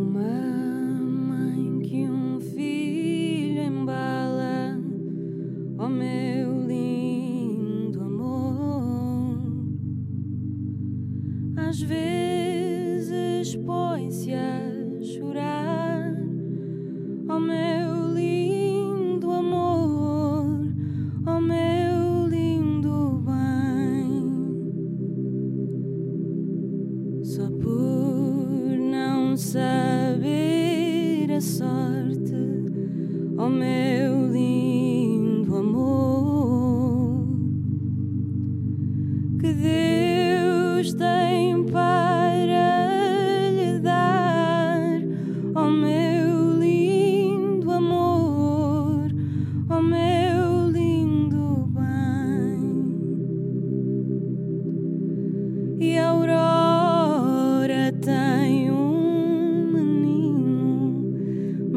Uma mãe que um filho embala, oh meu lindo amor. Às vezes põe-se a chorar, oh meu lindo amor, oh meu lindo bem. Só por saber a sorte, oh meu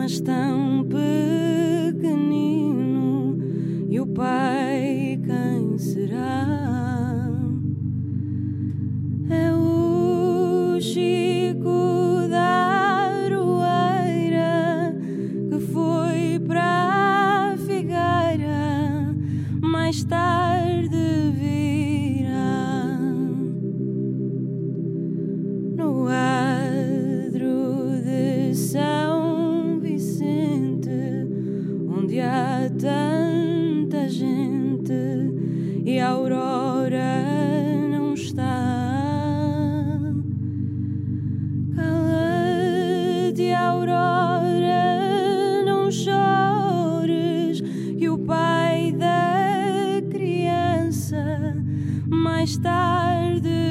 mas tão pequenino. E o pai, quem será? É o Chico da Aroeira que foi para a Figueira mais tarde. Vi tanta gente e a aurora não está. Cala-te, aurora, não chores, que o pai da criança mais tarde.